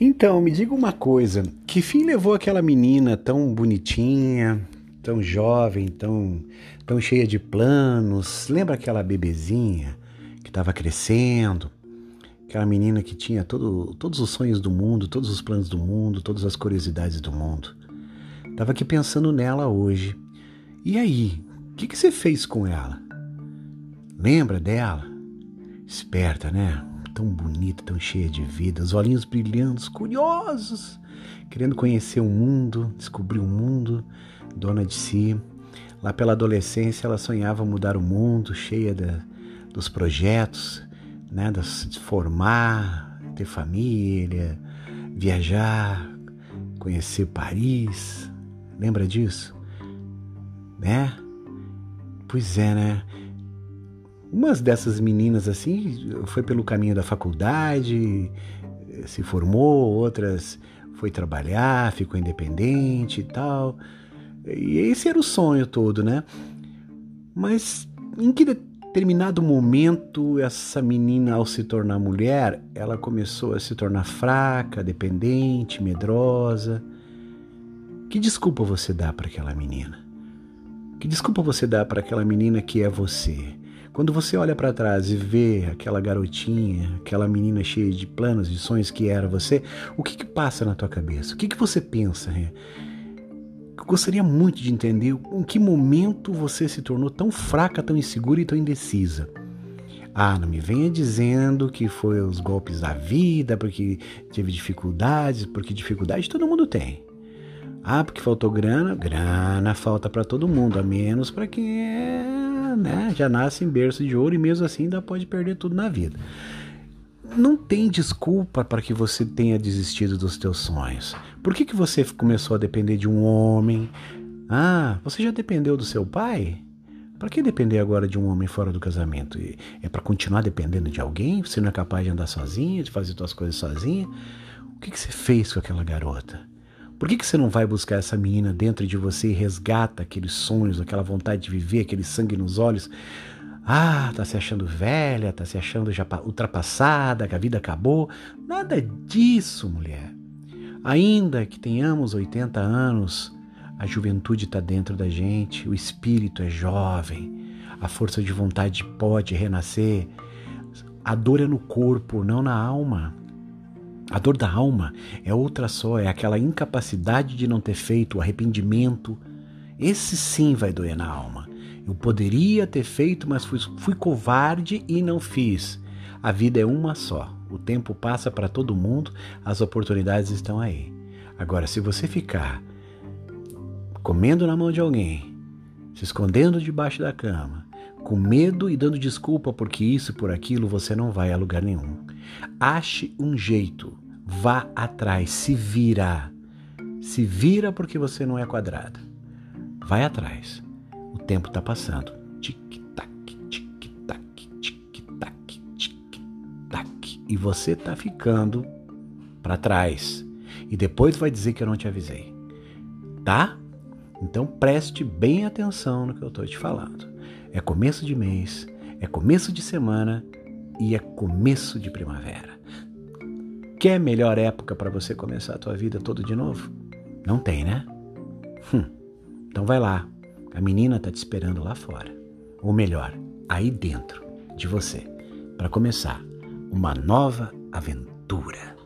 Então, me diga uma coisa: que fim levou aquela menina tão bonitinha, tão jovem, tão, tão cheia de planos? Lembra aquela bebezinha que estava crescendo? Aquela menina que tinha todo, todos os sonhos do mundo, todos os planos do mundo, todas as curiosidades do mundo. Estava aqui pensando nela hoje. E aí, o que, que você fez com ela? Lembra dela? Esperta, né? Tão bonita, tão cheia de vida, os olhinhos brilhando, curiosos, querendo conhecer o mundo, descobrir o mundo, dona de si. Lá pela adolescência, ela sonhava mudar o mundo, cheia dos projetos, né, de se formar, ter família, viajar, conhecer Paris. Lembra disso? Né? Pois é, né? Umas dessas meninas assim foi pelo caminho da faculdade, se formou, outras foi trabalhar, ficou independente e tal. E esse era o sonho todo, né? Mas em que determinado momento essa menina, ao se tornar mulher, ela começou a se tornar fraca, dependente, medrosa. Que desculpa você dá para aquela menina? Que desculpa você dá para aquela menina que é você? Quando você olha para trás e vê aquela garotinha, aquela menina cheia de planos, de sonhos que era você, o que, que passa na tua cabeça? O que, que você pensa? Eu gostaria muito de entender em que momento você se tornou tão fraca, tão insegura e tão indecisa. Ah, não me venha dizendo que foi os golpes da vida, porque teve dificuldades, porque dificuldade todo mundo tem. Ah, porque faltou grana? Grana falta para todo mundo, a menos para quem é né, já nasce em berço de ouro e mesmo assim ainda pode perder tudo na vida. Não tem desculpa para que você tenha desistido dos teus sonhos. Por que, que você começou a depender de um homem? Ah, você já dependeu do seu pai? Para que depender agora de um homem fora do casamento? É para continuar dependendo de alguém? Você não é capaz de andar sozinha, de fazer suas coisas sozinha? O que, que você fez com aquela garota? Por que, que você não vai buscar essa menina dentro de você e resgata aqueles sonhos, aquela vontade de viver, aquele sangue nos olhos? Ah, tá se achando velha, tá se achando já ultrapassada, que a vida acabou. Nada disso, mulher. Ainda que tenhamos 80 anos, a juventude está dentro da gente, o espírito é jovem, a força de vontade pode renascer. A dor é no corpo, não na alma. A dor da alma é outra só, é aquela incapacidade de não ter feito, o arrependimento. Esse sim vai doer na alma. Eu poderia ter feito, mas fui, fui covarde e não fiz. A vida é uma só. O tempo passa para todo mundo, as oportunidades estão aí. Agora, se você ficar comendo na mão de alguém, se escondendo debaixo da cama, com medo e dando desculpa porque isso por aquilo, você não vai a lugar nenhum. Ache um jeito, vá atrás, se vira. Se vira porque você não é quadrada. Vai atrás. O tempo está passando. Tic-tac, tic-tac, tic-tac, tic-tac. E você está ficando para trás. E depois vai dizer que eu não te avisei. Tá? Então preste bem atenção no que eu estou te falando. É começo de mês, é começo de semana e é começo de primavera. Quer melhor época para você começar a tua vida todo de novo? Não tem, né? Hum, então vai lá. A menina tá te esperando lá fora. Ou melhor, aí dentro de você, para começar uma nova aventura.